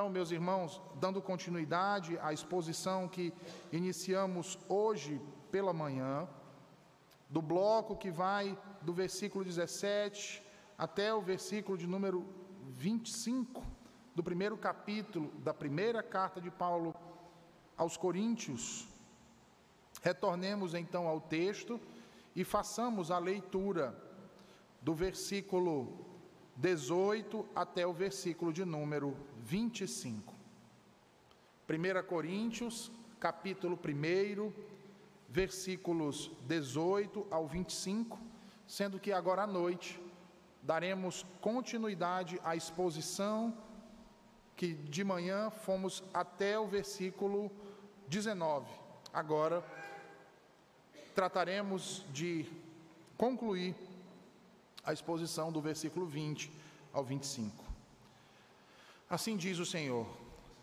Então, meus irmãos, dando continuidade à exposição que iniciamos hoje pela manhã, do bloco que vai do versículo 17 até o versículo de número 25 do primeiro capítulo da primeira carta de Paulo aos Coríntios. Retornemos então ao texto e façamos a leitura do versículo 18 até o versículo de número 25. 1 Coríntios, capítulo 1, versículos 18 ao 25, sendo que agora à noite daremos continuidade à exposição que de manhã fomos até o versículo 19. Agora trataremos de concluir a exposição do versículo 20 ao 25. Assim diz o Senhor: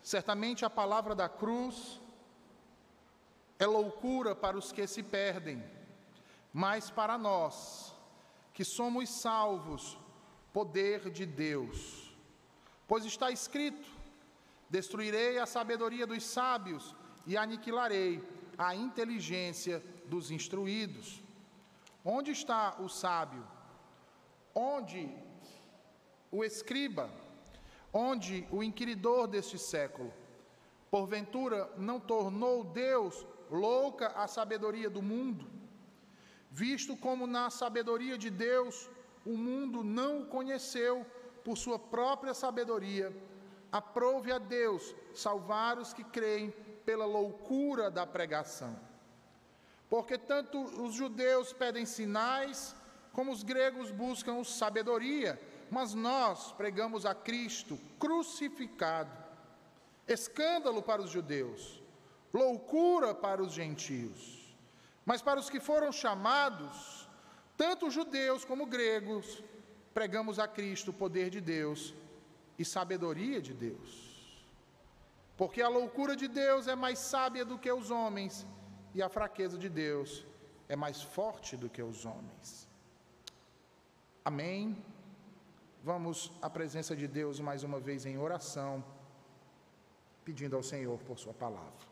Certamente a palavra da cruz é loucura para os que se perdem, mas para nós, que somos salvos, poder de Deus. Pois está escrito: Destruirei a sabedoria dos sábios e aniquilarei a inteligência dos instruídos. Onde está o sábio? Onde o escriba? Onde o inquiridor deste século? Porventura não tornou Deus louca a sabedoria do mundo? Visto como na sabedoria de Deus o mundo não o conheceu por sua própria sabedoria, aprove a Deus salvar os que creem pela loucura da pregação. Porque tanto os judeus pedem sinais, como os gregos buscam sabedoria, mas nós pregamos a Cristo crucificado. Escândalo para os judeus, loucura para os gentios. Mas para os que foram chamados, tanto judeus como gregos, pregamos a Cristo o poder de Deus e sabedoria de Deus. Porque a loucura de Deus é mais sábia do que os homens, e a fraqueza de Deus é mais forte do que os homens. Amém. Vamos à presença de Deus mais uma vez em oração, pedindo ao Senhor por Sua palavra.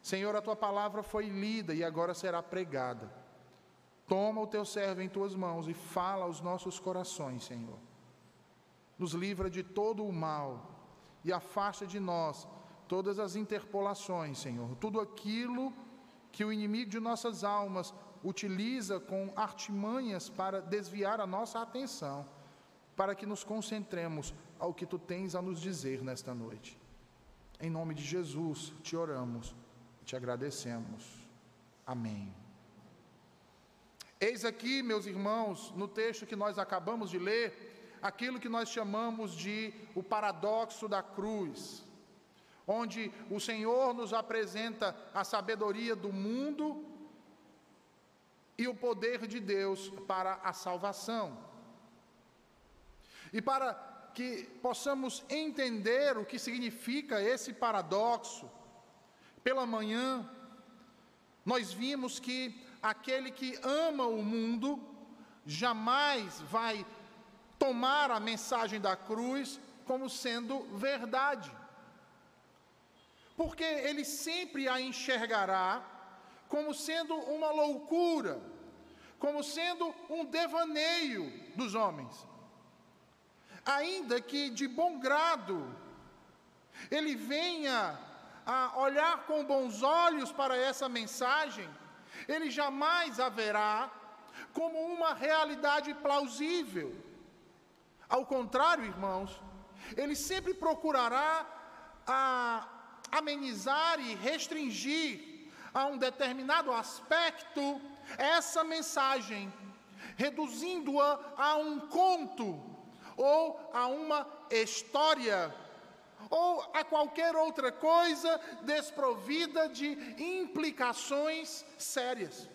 Senhor, a tua palavra foi lida e agora será pregada. Toma o teu servo em tuas mãos e fala aos nossos corações, Senhor. Nos livra de todo o mal e afasta de nós todas as interpolações, Senhor, tudo aquilo que o inimigo de nossas almas utiliza com artimanhas para desviar a nossa atenção, para que nos concentremos ao que tu tens a nos dizer nesta noite. Em nome de Jesus te oramos e te agradecemos. Amém. Eis aqui, meus irmãos, no texto que nós acabamos de ler, aquilo que nós chamamos de o paradoxo da cruz, onde o Senhor nos apresenta a sabedoria do mundo e o poder de Deus para a salvação. E para que possamos entender o que significa esse paradoxo, pela manhã, nós vimos que aquele que ama o mundo jamais vai tomar a mensagem da cruz como sendo verdade. Porque ele sempre a enxergará como sendo uma loucura, como sendo um devaneio dos homens. Ainda que de bom grado ele venha a olhar com bons olhos para essa mensagem, ele jamais haverá como uma realidade plausível ao contrário, irmãos, ele sempre procurará amenizar e restringir a um determinado aspecto essa mensagem, reduzindo-a a um conto ou a uma história ou a qualquer outra coisa desprovida de implicações sérias.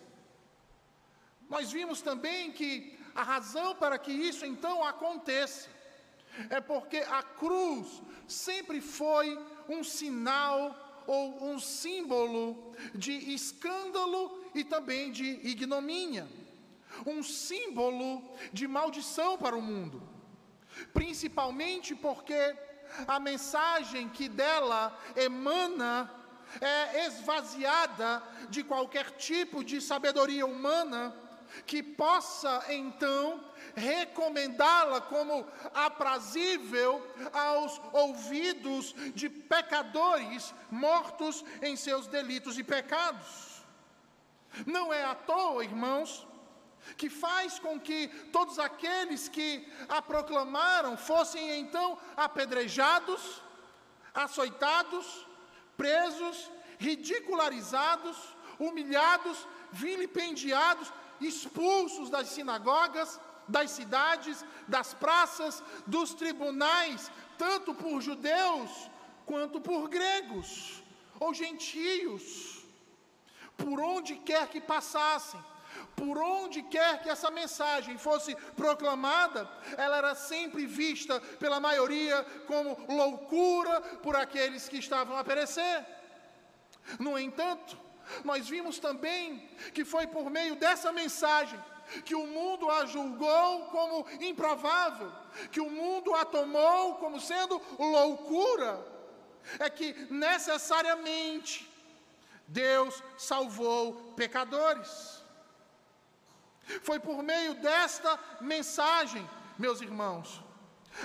Nós vimos também que a razão para que isso então aconteça é porque a cruz sempre foi um sinal ou um símbolo de escândalo e também de ignomínia, um símbolo de maldição para o mundo, principalmente porque a mensagem que dela emana é esvaziada de qualquer tipo de sabedoria humana que possa então recomendá-la como aprazível aos ouvidos de pecadores mortos em seus delitos e pecados. Não é à toa, irmãos, que faz com que todos aqueles que a proclamaram fossem então apedrejados, açoitados, presos, ridicularizados, humilhados, vilipendiados, expulsos das sinagogas, das cidades, das praças, dos tribunais, tanto por judeus quanto por gregos ou gentios, por onde quer que passassem. Por onde quer que essa mensagem fosse proclamada, ela era sempre vista pela maioria como loucura por aqueles que estavam a perecer. No entanto, nós vimos também que foi por meio dessa mensagem que o mundo a julgou como improvável, que o mundo a tomou como sendo loucura, é que necessariamente Deus salvou pecadores. Foi por meio desta mensagem, meus irmãos,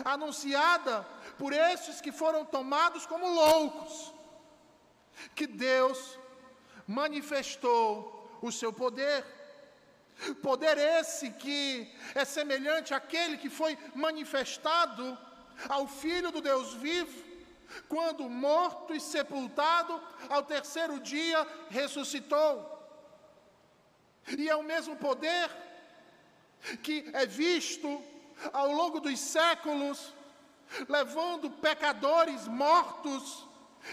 anunciada por estes que foram tomados como loucos, que Deus manifestou o seu poder. Poder esse que é semelhante àquele que foi manifestado ao Filho do Deus vivo, quando morto e sepultado, ao terceiro dia ressuscitou. E é o mesmo poder que é visto ao longo dos séculos, levando pecadores mortos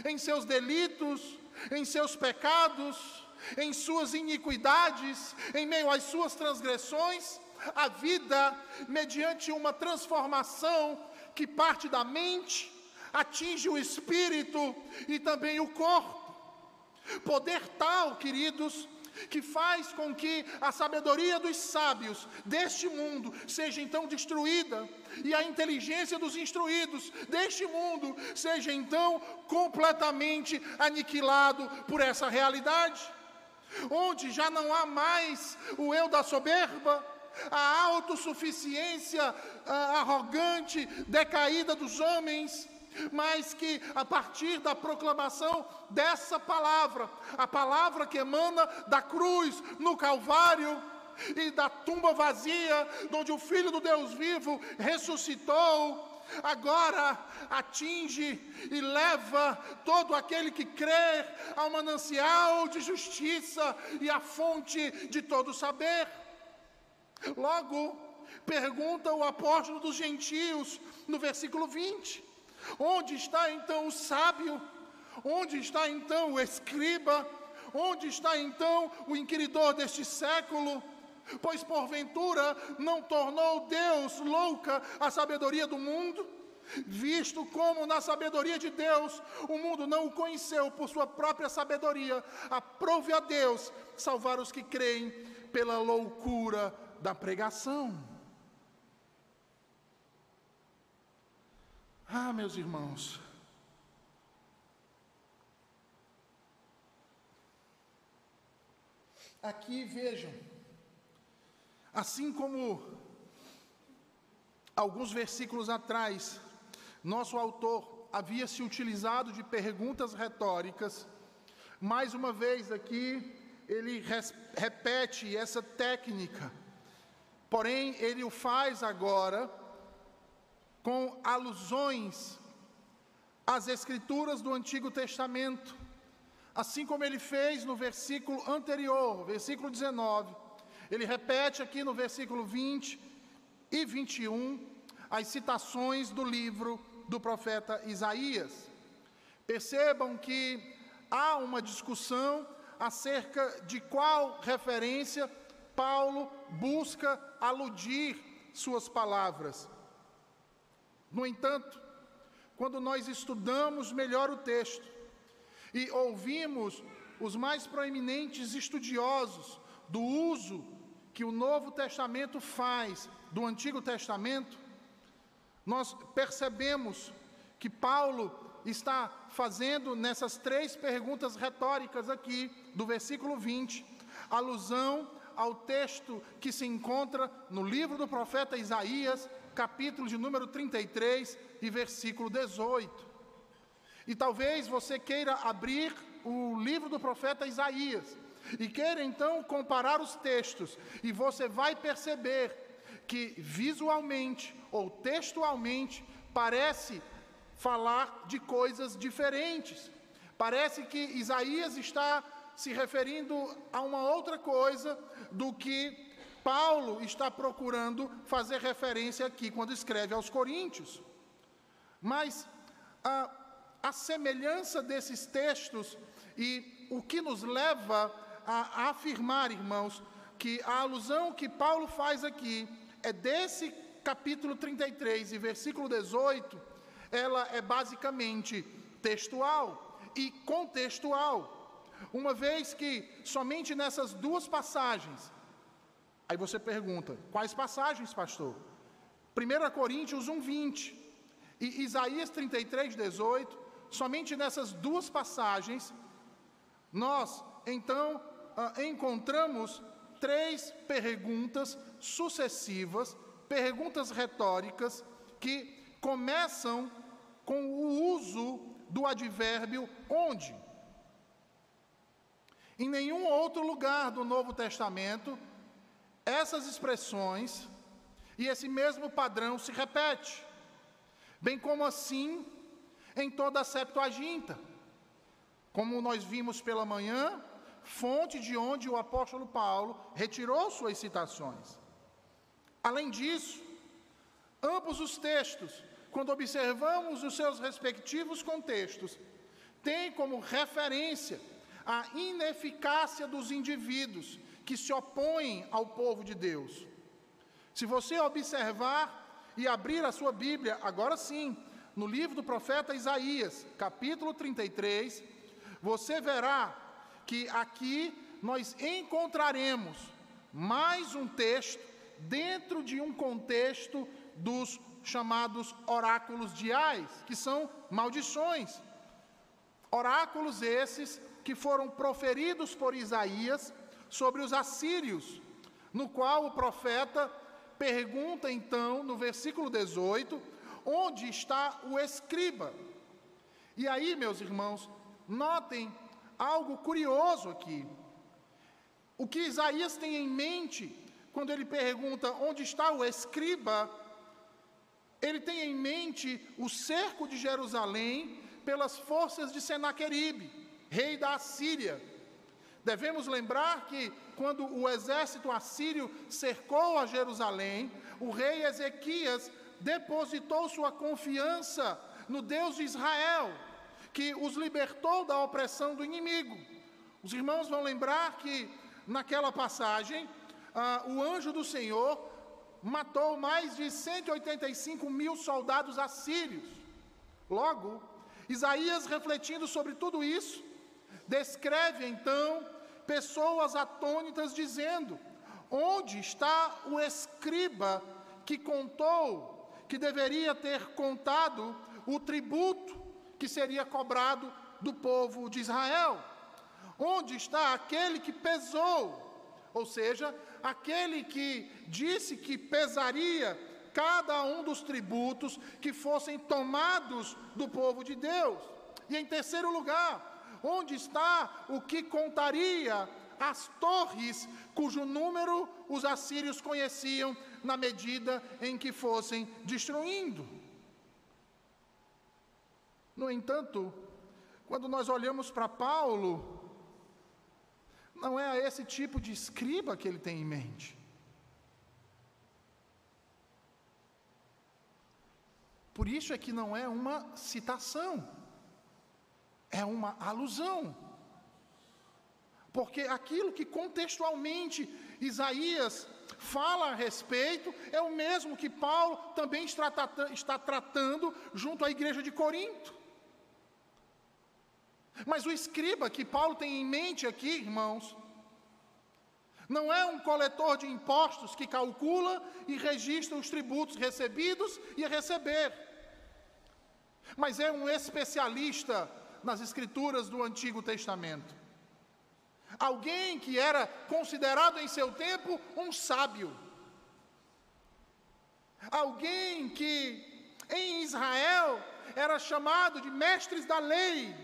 em seus delitos, em seus pecados, em suas iniquidades, em meio às suas transgressões, a vida mediante uma transformação que parte da mente, atinge o espírito e também o corpo. Poder tal, queridos, que faz com que a sabedoria dos sábios deste mundo seja então destruída e a inteligência dos instruídos deste mundo seja então completamente aniquilado por essa realidade, onde já não há mais o eu da soberba, a autossuficiência a arrogante, decaída dos homens, mas que a partir da proclamação dessa palavra, a palavra que emana da cruz no Calvário e da tumba vazia, onde o Filho do Deus vivo ressuscitou, agora atinge e leva todo aquele que crê ao manancial de justiça e à fonte de todo saber. Logo, pergunta o apóstolo dos gentios no versículo 20: Onde está então o sábio? Onde está então o escriba? Onde está então o inquiridor deste século? Pois porventura não tornou Deus louca a sabedoria do mundo? Visto como na sabedoria de Deus o mundo não o conheceu por sua própria sabedoria, aprove a Deus salvar os que creem pela loucura da pregação. Ah, meus irmãos, aqui vejam, assim como alguns versículos atrás, nosso autor havia se utilizado de perguntas retóricas, mais uma vez aqui ele repete essa técnica, porém ele o faz agora com alusões às Escrituras do Antigo Testamento, assim como ele fez no versículo anterior, versículo 19. Ele repete aqui no versículo 20 e 21 as citações do livro do profeta Isaías. Percebam que há uma discussão acerca de qual referência Paulo busca aludir suas palavras. No entanto, quando nós estudamos melhor o texto e ouvimos os mais proeminentes estudiosos do uso que o Novo Testamento faz do Antigo Testamento, nós percebemos que Paulo está fazendo nessas três perguntas retóricas aqui, do versículo 20, alusão ao texto que se encontra no livro do profeta Isaías, capítulo de número 33 e versículo 18. E talvez você queira abrir o livro do profeta Isaías e queira então comparar os textos, e você vai perceber que visualmente ou textualmente parece falar de coisas diferentes. Parece que Isaías está se referindo a uma outra coisa do que Paulo está procurando fazer referência aqui quando escreve aos Coríntios. Mas a, a semelhança desses textos e o que nos leva a, afirmar, irmãos, que a alusão que Paulo faz aqui é desse capítulo 33 e versículo 18, ela é basicamente textual e contextual. Uma vez que somente nessas duas passagens, aí você pergunta, quais passagens, pastor? 1 Coríntios 1, 20 e Isaías 33, 18, somente nessas duas passagens, nós então ah, encontramos três perguntas sucessivas, perguntas retóricas, que começam com o uso do advérbio onde. Em nenhum outro lugar do Novo Testamento, essas expressões e esse mesmo padrão se repete, bem como assim em toda a Septuaginta. Como nós vimos pela manhã, fonte de onde o apóstolo Paulo retirou suas citações. Além disso, ambos os textos, quando observamos os seus respectivos contextos, têm como referência a ineficácia dos indivíduos que se opõem ao povo de Deus. Se você observar e abrir a sua Bíblia, agora sim, no livro do profeta Isaías, capítulo 33, você verá que aqui nós encontraremos mais um texto dentro de um contexto dos chamados oráculos diais, que são maldições. Oráculos esses que foram proferidos por Isaías sobre os assírios, no qual o profeta pergunta então, no versículo 18, onde está o escriba? E aí, meus irmãos, notem algo curioso aqui. O que Isaías tem em mente quando ele pergunta onde está o escriba, ele tem em mente o cerco de Jerusalém pelas forças de Senaqueribe, rei da Assíria. Devemos lembrar que quando o exército assírio cercou a Jerusalém, o rei Ezequias depositou sua confiança no Deus de Israel que os libertou da opressão do inimigo. Os irmãos vão lembrar que naquela passagem, ah, o anjo do Senhor matou mais de 185 mil soldados assírios. Logo, Isaías, refletindo sobre tudo isso, descreve então pessoas atônitas, dizendo: Onde está o escriba que contou, que deveria ter contado o tributo que seria cobrado do povo de Israel. Onde está aquele que pesou? Ou seja, aquele que disse que pesaria cada um dos tributos que fossem tomados do povo de Deus. E em terceiro lugar, onde está o que contaria as torres cujo número os assírios conheciam na medida em que fossem destruindo? No entanto, quando nós olhamos para Paulo, não é esse tipo de escriba que ele tem em mente. Por isso é que não é uma citação, é uma alusão. Porque aquilo que contextualmente Isaías fala a respeito é o mesmo que Paulo também está tratando junto à igreja de Corinto. Mas o escriba que Paulo tem em mente aqui, irmãos, não é um coletor de impostos que calcula e registra os tributos recebidos e a receber. mas é um especialista nas escrituras do Antigo Testamento. Alguém que era considerado em seu tempo um sábio. Alguém que em Israel era chamado de mestres da lei.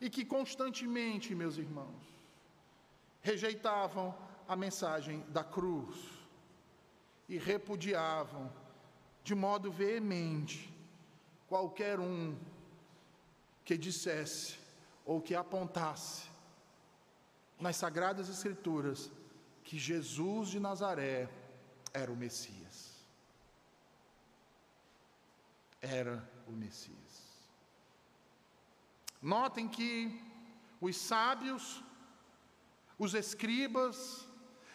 E que constantemente, meus irmãos, rejeitavam a mensagem da cruz e repudiavam de modo veemente qualquer um que dissesse ou que apontasse nas Sagradas Escrituras que Jesus de Nazaré era o Messias. Era o Messias. Notem que os sábios, os escribas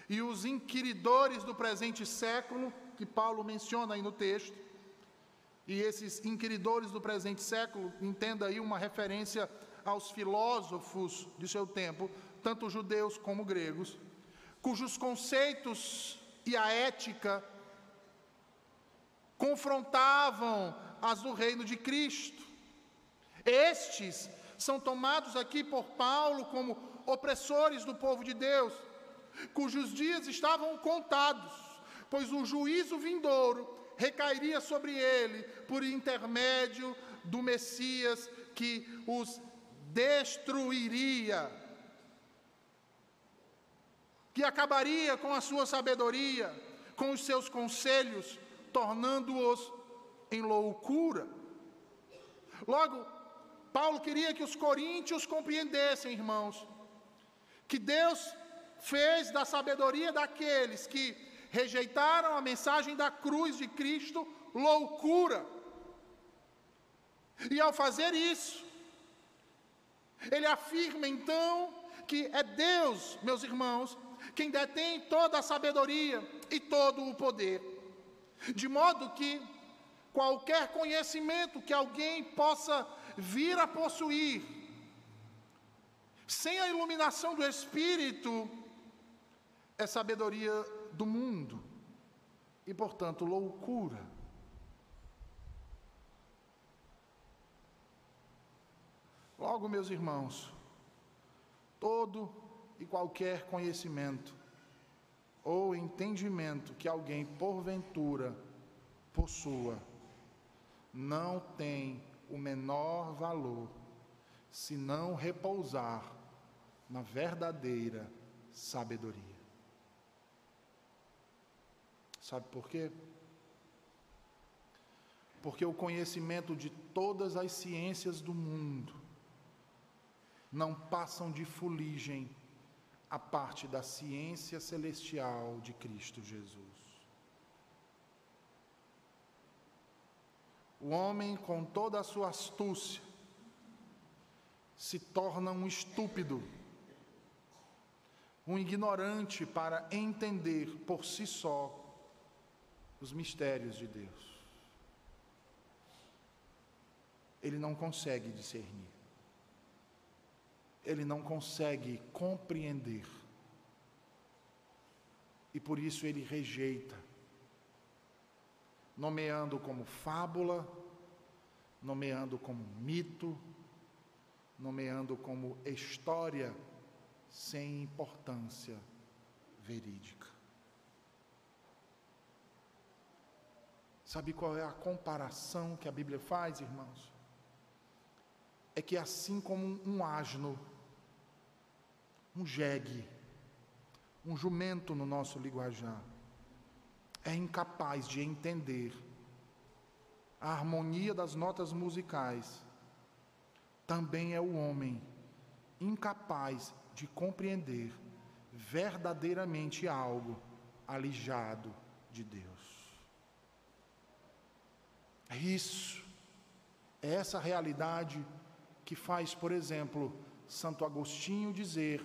e os inquiridores do presente século, que Paulo menciona aí no texto, e esses inquiridores do presente século, entenda aí uma referência aos filósofos de seu tempo, tanto judeus como gregos, cujos conceitos e a ética confrontavam as do reino de Cristo. Estes são tomados aqui por Paulo como opressores do povo de Deus, cujos dias estavam contados, pois o juízo vindouro recairia sobre ele por intermédio do Messias que os destruiria, que acabaria com a sua sabedoria, com os seus conselhos, tornando-os em loucura. Logo, Paulo queria que os coríntios compreendessem, irmãos, que Deus fez da sabedoria daqueles que rejeitaram a mensagem da cruz de Cristo loucura. E ao fazer isso, ele afirma então que é Deus, meus irmãos, quem detém toda a sabedoria e todo o poder, de modo que qualquer conhecimento que alguém possa vir a possuir, sem a iluminação do Espírito, é sabedoria do mundo e, portanto, loucura. Logo, meus irmãos, todo e qualquer conhecimento ou entendimento que alguém porventura possua não tem o menor valor se não repousar na verdadeira sabedoria. Sabe por quê? Porque o conhecimento de todas as ciências do mundo não passam de fuligem a parte da ciência celestial de Cristo Jesus. O homem, com toda a sua astúcia, se torna um estúpido, um ignorante para entender por si só os mistérios de Deus. Ele não consegue discernir. Ele não consegue compreender. E por isso ele rejeita, nomeando como fábula, nomeando como mito, nomeando como história sem importância verídica. Sabe qual é a comparação que a Bíblia faz, irmãos? É que assim como um asno, um jegue, um jumento no nosso linguajar, é incapaz de entender a harmonia das notas musicais, também é o homem incapaz de compreender verdadeiramente algo alijado de Deus. É isso, é essa realidade que faz, por exemplo, Santo Agostinho dizer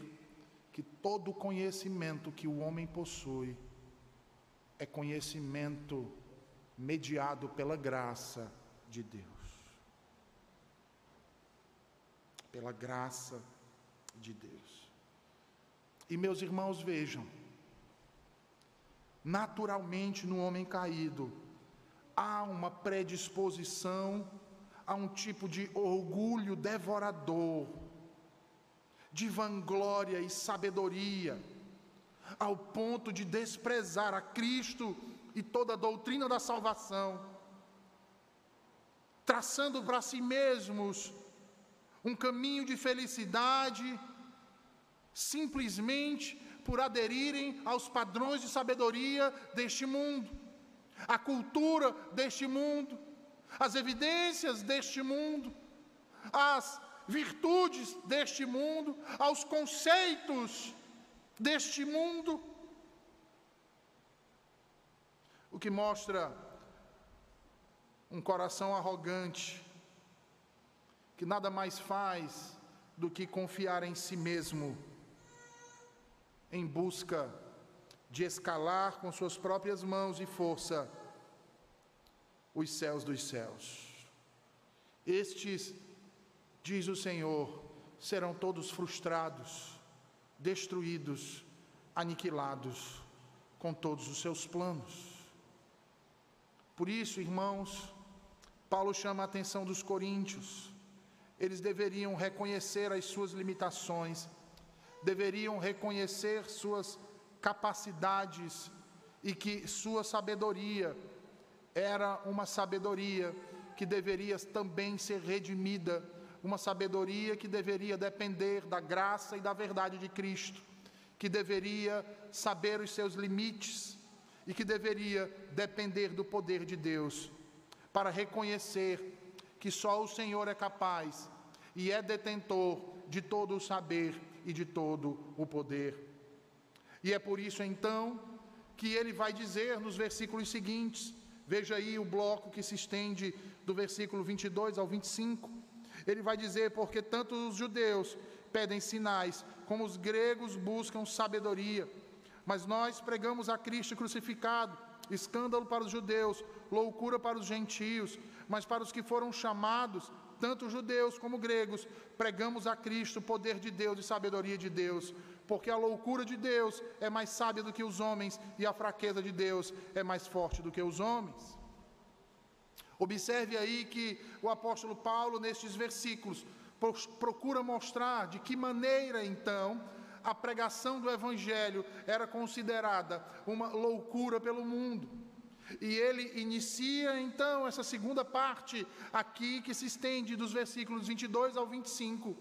que todo conhecimento que o homem possui é conhecimento mediado pela graça de Deus. Pela graça de Deus. E meus irmãos, vejam, naturalmente no homem caído, há uma predisposição a um tipo de orgulho devorador, de vanglória e sabedoria, ao ponto de desprezar a Cristo e toda a doutrina da salvação, traçando para si mesmos um caminho de felicidade, simplesmente por aderirem aos padrões de sabedoria deste mundo, à cultura deste mundo, as evidências deste mundo, as virtudes deste mundo, aos conceitos deste mundo. O que mostra um coração arrogante, que nada mais faz do que confiar em si mesmo, em busca de escalar com suas próprias mãos e força os céus dos céus. Estes, diz o Senhor, serão todos frustrados, destruídos, aniquilados com todos os seus planos. Por isso, irmãos, Paulo chama a atenção dos coríntios. Eles deveriam reconhecer as suas limitações, deveriam reconhecer suas capacidades e que sua sabedoria era uma sabedoria que deveria também ser redimida, uma sabedoria que deveria depender da graça e da verdade de Cristo, que deveria saber os seus limites e que deveria depender do poder de Deus, para reconhecer que só o Senhor é capaz e é detentor de todo o saber e de todo o poder. E é por isso então que ele vai dizer nos versículos seguintes: Veja aí o bloco que se estende do versículo 22 ao 25. Ele vai dizer: Porque tanto os judeus pedem sinais, como os gregos buscam sabedoria. Mas nós pregamos a Cristo crucificado, escândalo para os judeus, loucura para os gentios, mas para os que foram chamados, tanto judeus como gregos, pregamos a Cristo, poder de Deus e sabedoria de Deus porque a loucura de Deus é mais sábia do que os homens e a fraqueza de Deus é mais forte do que os homens. Observe aí que o apóstolo Paulo, nestes versículos, procura mostrar de que maneira então a pregação do Evangelho era considerada uma loucura pelo mundo. E ele inicia então essa segunda parte aqui, que se estende dos versículos 22 ao 25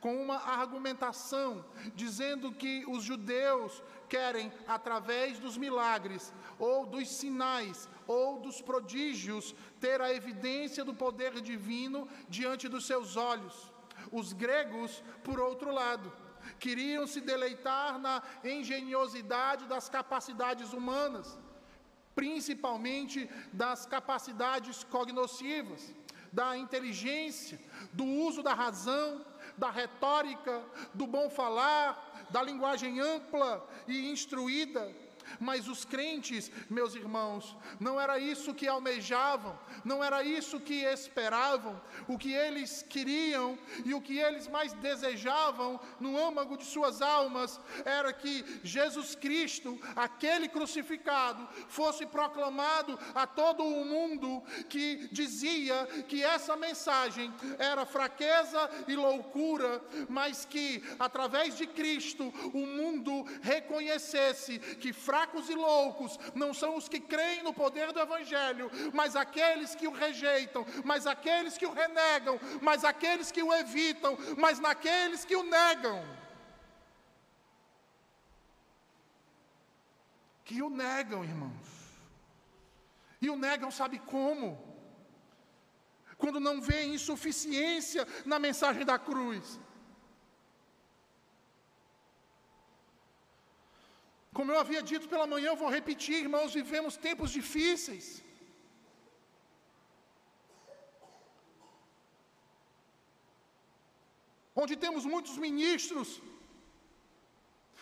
com uma argumentação dizendo que os judeus querem, através dos milagres, ou dos sinais, ou dos prodígios, ter a evidência do poder divino diante dos seus olhos. Os gregos, por outro lado, queriam se deleitar na engenhosidade das capacidades humanas, principalmente das capacidades cognoscivas, da inteligência, do uso da razão, da retórica, do bom falar, da linguagem ampla e instruída, mas os crentes, meus irmãos, não era isso que almejavam, não era isso que esperavam, o que eles queriam e o que eles mais desejavam no âmago de suas almas era que Jesus Cristo, aquele crucificado, fosse proclamado a todo o mundo que dizia que essa mensagem era fraqueza e loucura, mas que através de Cristo o mundo reconhecesse que fraqueza fracos e loucos não são os que creem no poder do Evangelho, mas aqueles que o rejeitam, mas aqueles que o renegam, mas aqueles que o evitam, mas naqueles que o negam. Que o negam, irmãos. E o negam, sabe como? Quando não vê insuficiência na mensagem da cruz. Como eu havia dito pela manhã, eu vou repetir, irmãos, vivemos tempos difíceis. Onde temos muitos ministros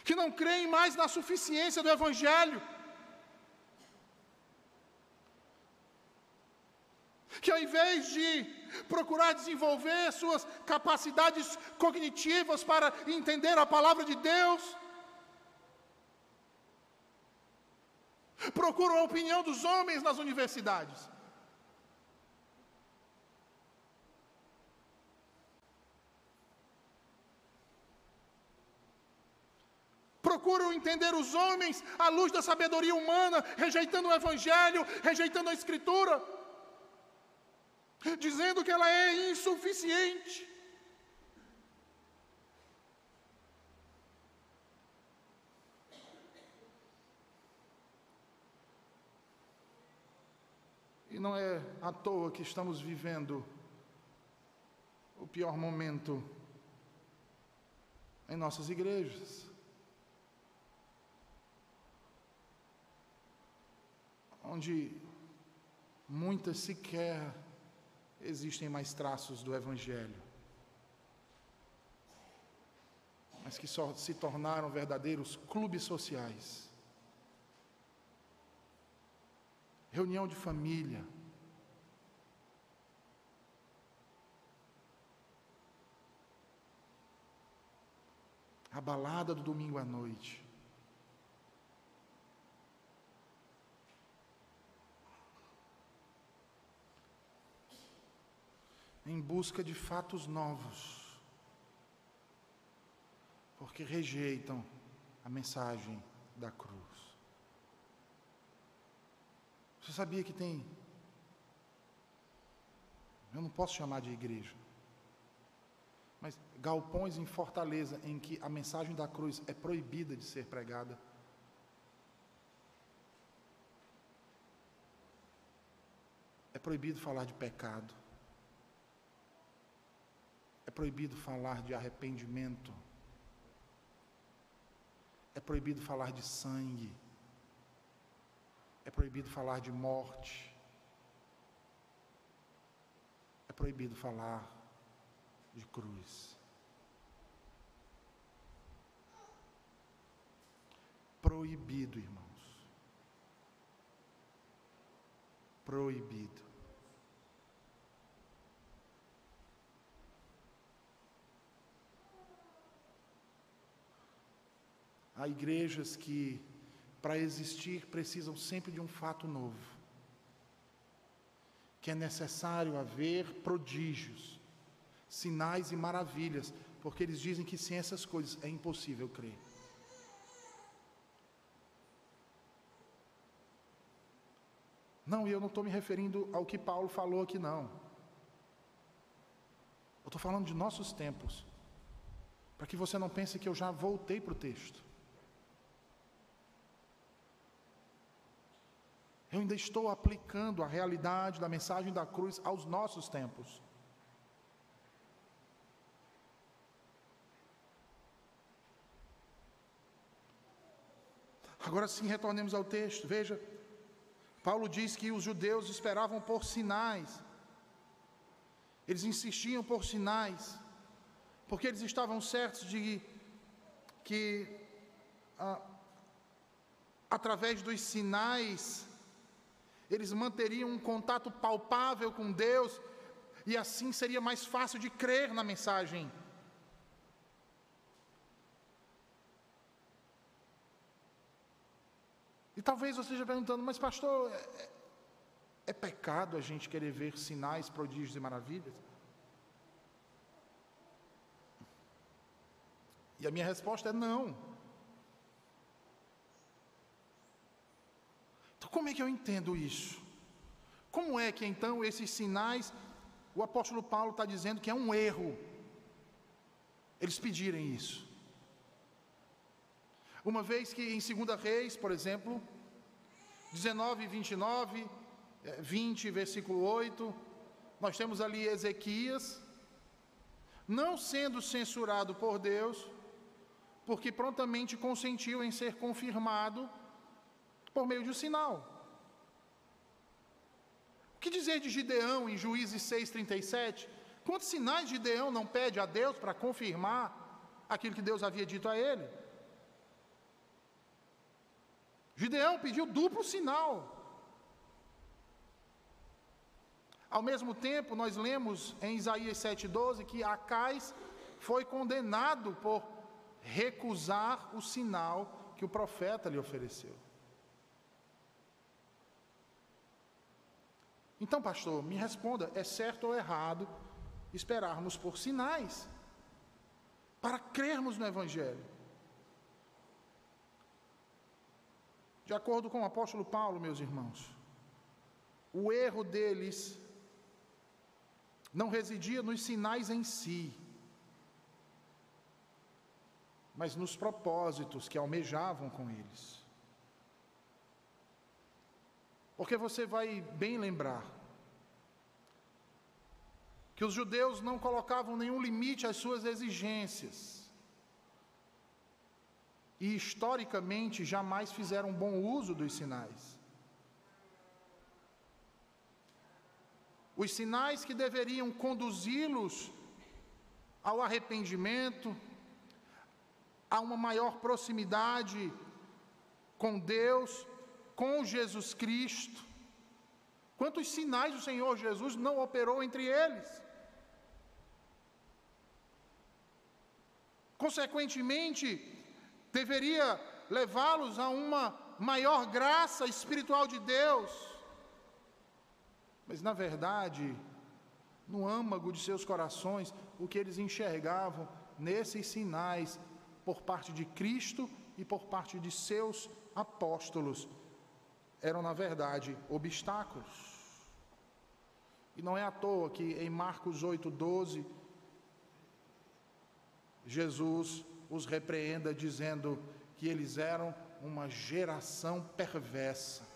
que não creem mais na suficiência do Evangelho. Que ao invés de procurar desenvolver suas capacidades cognitivas para entender a palavra de Deus, procuram a opinião dos homens nas universidades. procuram entender os homens à luz da sabedoria humana, rejeitando o Evangelho, rejeitando a Escritura, dizendo que ela é insuficiente. E não é à toa que estamos vivendo o pior momento em nossas igrejas. Onde muitas sequer existem mais traços do Evangelho, mas que só se tornaram verdadeiros clubes sociais. Reunião de família, a balada do domingo à noite. Em busca de fatos novos, porque rejeitam a mensagem da cruz. Você sabia que tem. Eu não posso chamar de igreja mas galpões em Fortaleza em que a mensagem da cruz é proibida de ser pregada. É proibido falar de pecado. É proibido falar de arrependimento. É proibido falar de sangue. É proibido falar de morte. É proibido falar de cruz. Proibido, irmãos. Proibido. Há igrejas que, para existir, precisam sempre de um fato novo. Que é necessário haver prodígios sinais e maravilhas, porque eles dizem que sem essas coisas é impossível crer. Não, e eu não estou me referindo ao que Paulo falou aqui, não. Eu estou falando de nossos tempos, para que você não pense que eu já voltei para o texto. Eu ainda estou aplicando a realidade da mensagem da cruz aos nossos tempos. Agora sim, retornemos ao texto. Veja, Paulo diz que os judeus esperavam por sinais. Eles insistiam por sinais, porque eles estavam certos de que ah, através dos sinais eles manteriam um contato palpável com Deus e assim seria mais fácil de crer na mensagem E talvez você esteja perguntando, mas pastor, é, é, é pecado a gente querer ver sinais, prodígios e maravilhas? E a minha resposta é não. Como é que eu entendo isso? Como é que então esses sinais, o apóstolo Paulo está dizendo que é um erro eles pedirem isso? Uma vez que em 2 Reis, por exemplo, 19 e 29, 20, versículo 8, nós temos ali Ezequias, não sendo censurado por Deus, porque prontamente consentiu em ser confirmado por meio de um sinal. O que dizer de Gideão em Juízes 6,37? Quantos sinais Gideão não pede a Deus para confirmar aquilo que Deus havia dito a ele? Gideão pediu duplo sinal. Ao mesmo tempo, nós lemos em Isaías 7,12 que Acais foi condenado por recusar o sinal que o profeta lhe ofereceu. Então, pastor, me responda: é certo ou errado esperarmos por sinais para crermos no Evangelho? De acordo com o apóstolo Paulo, meus irmãos, o erro deles não residia nos sinais em si, mas nos propósitos que almejavam com eles. Porque você vai bem lembrar que os judeus não colocavam nenhum limite às suas exigências. E historicamente jamais fizeram bom uso dos sinais. Os sinais que deveriam conduzi-los ao arrependimento, a uma maior proximidade com Deus, com Jesus Cristo. Quantos sinais o Senhor Jesus não operou entre eles? Consequentemente, deveria levá-los a uma maior graça espiritual de Deus. Mas, na verdade, no âmago de seus corações, o que eles enxergavam nesses sinais por parte de Cristo e por parte de seus apóstolos eram, na verdade, obstáculos. E não é à toa que em Marcos 8,12, Jesus os repreenda dizendo que eles eram uma geração perversa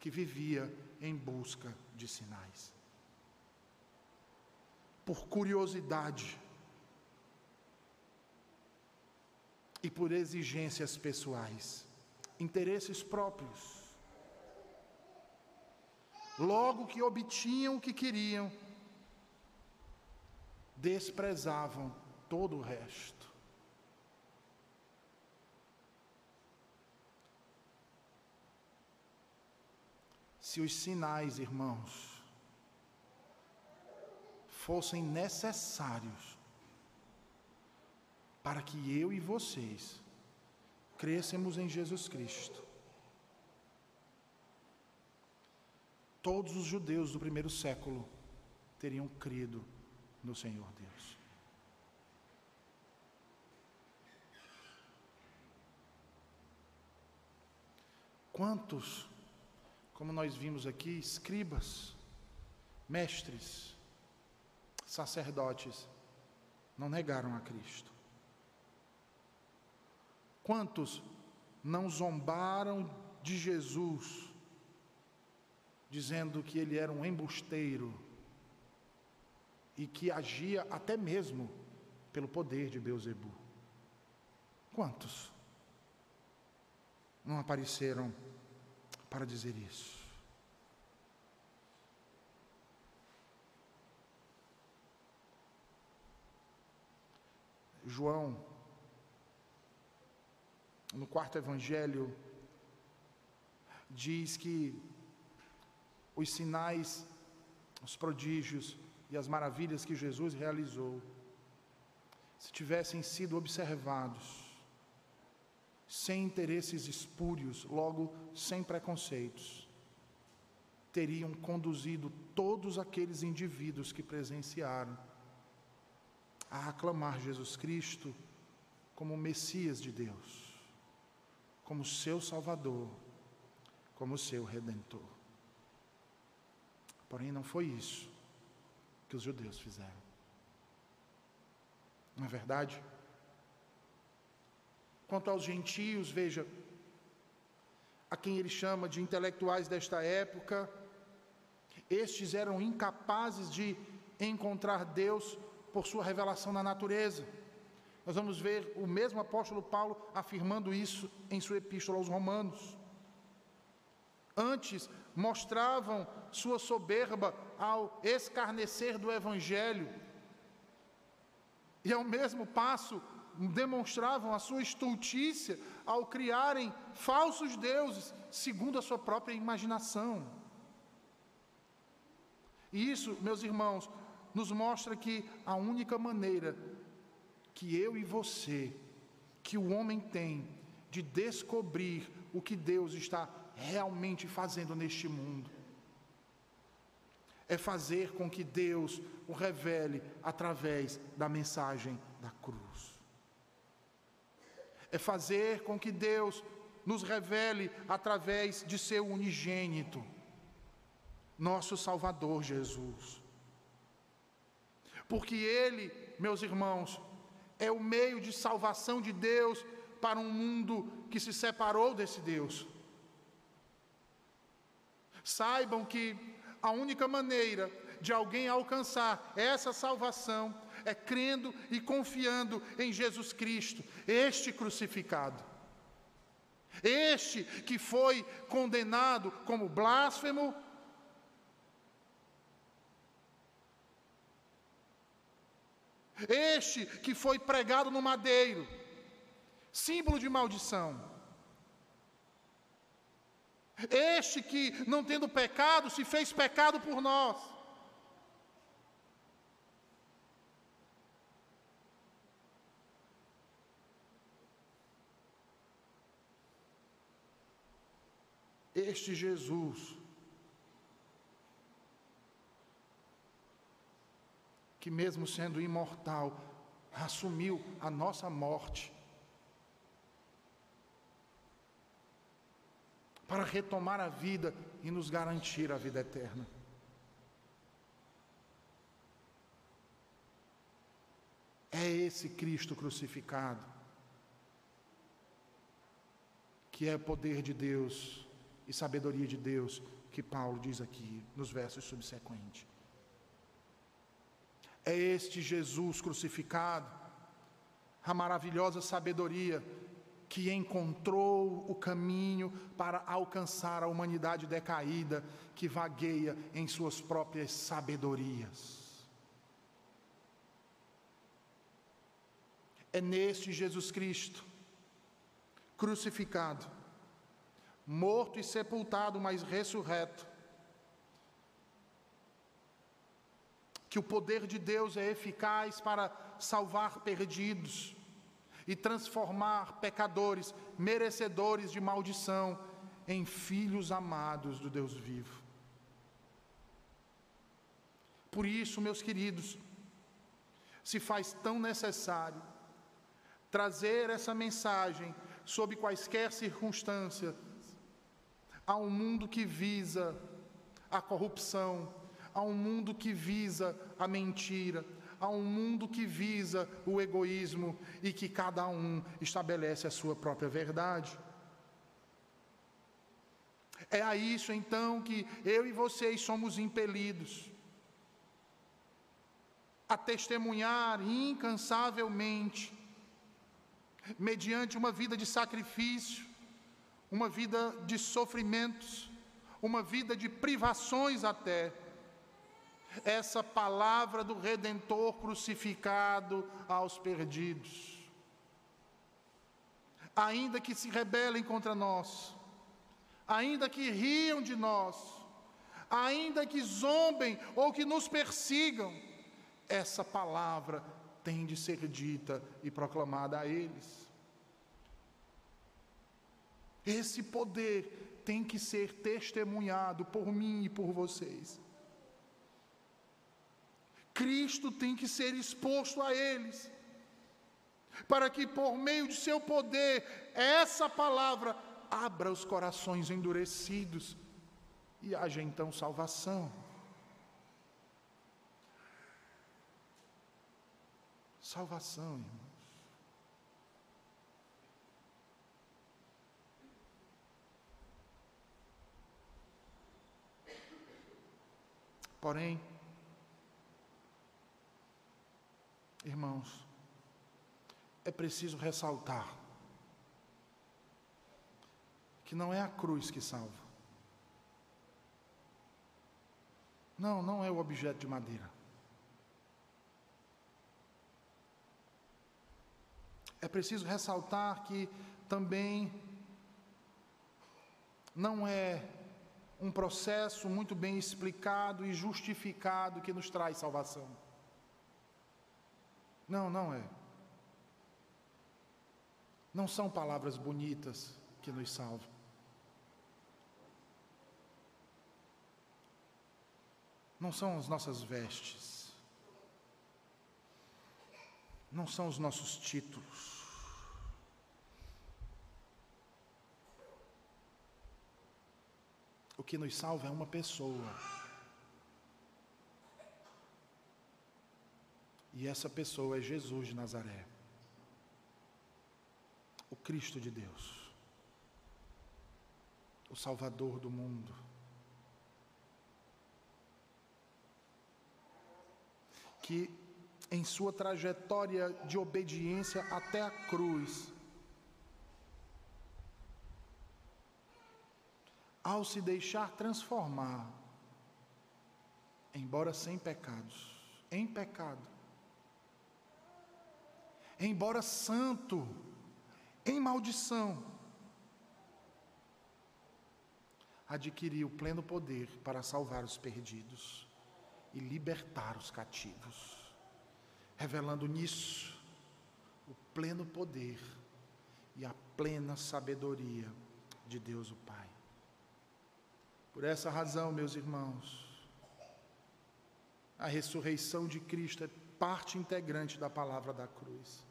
que vivia em busca de sinais. Por curiosidade e por exigências pessoais, interesses próprios logo que obtinham o que queriam, desprezavam todo o resto. Se os sinais, irmãos, fossem necessários para que eu e vocês crescemos em Jesus Cristo, todos os judeus do primeiro século teriam crido no Senhor Deus. Quantos, como nós vimos aqui, escribas, mestres, sacerdotes, não negaram a Cristo? Quantos não zombaram de Jesus dizendo que ele era um embusteiro e que agia até mesmo pelo poder de Beuzebu. Quantos não apareceram para dizer isso? João, no quarto evangelho, diz que os sinais, os prodígios e as maravilhas que Jesus realizou, se tivessem sido observados, sem interesses espúrios, logo sem preconceitos, teriam conduzido todos aqueles indivíduos que presenciaram a aclamar Jesus Cristo como Messias de Deus, como seu Salvador, como seu Redentor. Porém, não foi isso que os judeus fizeram. Não é verdade? Quanto aos gentios, veja, a quem ele chama de intelectuais desta época, estes eram incapazes de encontrar Deus por sua revelação na natureza. Nós vamos ver o mesmo apóstolo Paulo afirmando isso em sua epístola aos Romanos. Antes mostravam sua soberba ao escarnecer do Evangelho, e ao mesmo passo demonstravam a sua estultícia ao criarem falsos deuses, segundo a sua própria imaginação. E isso, meus irmãos, nos mostra que a única maneira que eu e você, que o homem tem de descobrir o que Deus está realmente fazendo neste mundo. É fazer com que Deus o revele através da mensagem da cruz. É fazer com que Deus nos revele através de seu unigênito, nosso Salvador Jesus. Porque Ele, meus irmãos, é o meio de salvação de Deus para um mundo que se separou desse Deus. Saibam que a única maneira de alguém alcançar essa salvação é crendo e confiando em Jesus Cristo, este crucificado. Este que foi condenado como blasfemo, este que foi pregado no madeiro, símbolo de maldição. Este que, não tendo pecado, se fez pecado por nós. Este Jesus, que mesmo sendo imortal, assumiu a nossa morte, para retomar a vida e nos garantir a vida eterna. É esse Cristo crucificado, que é poder de Deus e sabedoria de Deus que Paulo diz aqui nos versos subsequentes. É este Jesus crucificado, a maravilhosa sabedoria que encontrou o caminho para alcançar a humanidade decaída que vagueia em suas próprias sabedorias. É neste Jesus Cristo crucificado morto e sepultado, mas ressurreto. Que o poder de Deus é eficaz para salvar perdidos e transformar pecadores, merecedores de maldição, em filhos amados do Deus vivo. Por isso, meus queridos, se faz tão necessário trazer essa mensagem sob quaisquer circunstâncias a um mundo que visa a corrupção, a um mundo que visa a mentira, a um mundo que visa o egoísmo e que cada um estabelece a sua própria verdade. É a isso então que eu e vocês somos impelidos a testemunhar incansavelmente, mediante uma vida de sacrifício, uma vida de sofrimentos, uma vida de privações até. Essa palavra do Redentor crucificado aos perdidos. Ainda que se rebelem contra nós, ainda que riam de nós, ainda que zombem ou que nos persigam, essa palavra tem de ser dita e proclamada a eles. Esse poder tem que ser testemunhado por mim e por vocês. Cristo tem que ser exposto a eles, para que por meio de seu poder, essa palavra abra os corações endurecidos e haja então salvação. Salvação, irmão. Porém, irmãos, é preciso ressaltar que não é a cruz que salva. Não, não é o objeto de madeira. É preciso ressaltar que também não é um processo muito bem explicado e justificado que nos traz salvação. Não, não é. Não são palavras bonitas que nos salvam. Não são as nossas vestes. Não são os nossos títulos. O que nos salva é uma pessoa. E essa pessoa é Jesus de Nazaré, o Cristo de Deus, o Salvador do mundo. Que em sua trajetória de obediência até a cruz, ao se deixar transformar, embora sem pecados, em pecado, embora santo, em maldição, adquiriu pleno poder para salvar os perdidos e libertar os cativos, revelando nisso o pleno poder e a plena sabedoria de Deus o Pai. Por essa razão, meus irmãos, a ressurreição de Cristo é parte integrante da palavra da cruz.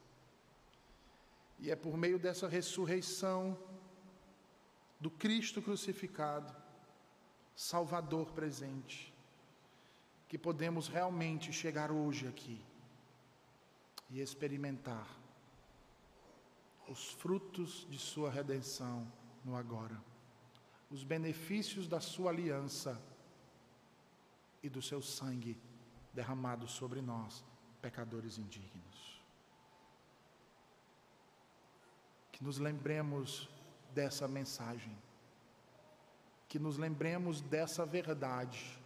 E é por meio dessa ressurreição do Cristo crucificado, Salvador presente, que podemos realmente chegar hoje aqui e experimentar os frutos de Sua redenção no agora, os benefícios da Sua aliança e do Seu sangue derramado sobre nós pecadores indignos. Que nos lembremos dessa mensagem, que nos lembremos dessa verdade,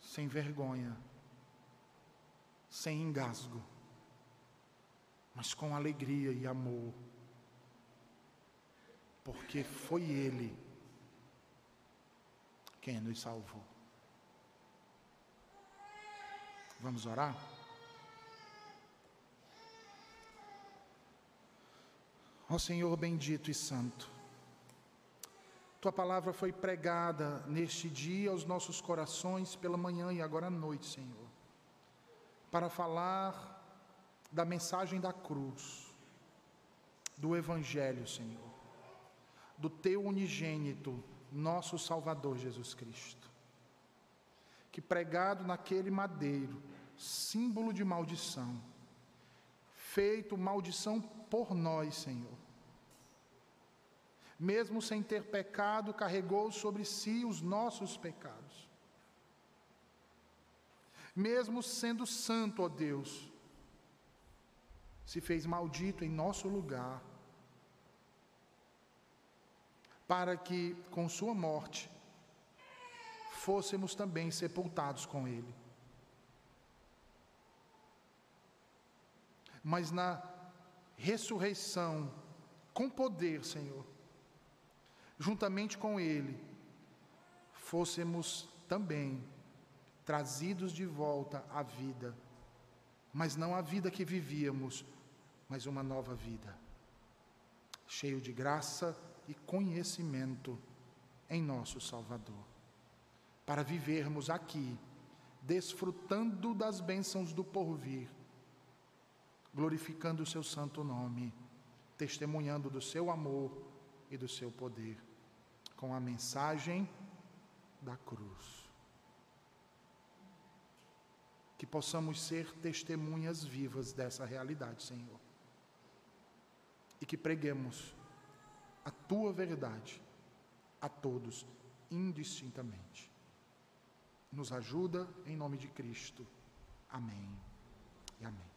sem vergonha, sem engasgo, mas com alegria e amor, porque foi Ele quem nos salvou. Vamos orar? Ó Senhor bendito e santo, tua palavra foi pregada neste dia aos nossos corações pela manhã e agora à noite, Senhor, para falar da mensagem da cruz, do Evangelho, Senhor, do teu unigênito, nosso Salvador Jesus Cristo que pregado naquele madeiro, símbolo de maldição, feito maldição por nós, Senhor. Mesmo sem ter pecado, carregou sobre si os nossos pecados. Mesmo sendo santo, ó Deus, se fez maldito em nosso lugar, para que com sua morte fôssemos também sepultados com Ele. Mas na ressurreição, com poder, Senhor, juntamente com Ele, fôssemos também trazidos de volta à vida, mas não a vida que vivíamos, mas uma nova vida, cheio de graça e conhecimento em nosso Salvador para vivermos aqui, desfrutando das bênçãos do porvir, glorificando o seu santo nome, testemunhando do seu amor e do seu poder, com a mensagem da cruz. Que possamos ser testemunhas vivas dessa realidade, Senhor. E que preguemos a tua verdade a todos, indistintamente. Nos ajuda em nome de Cristo. Amém e amém.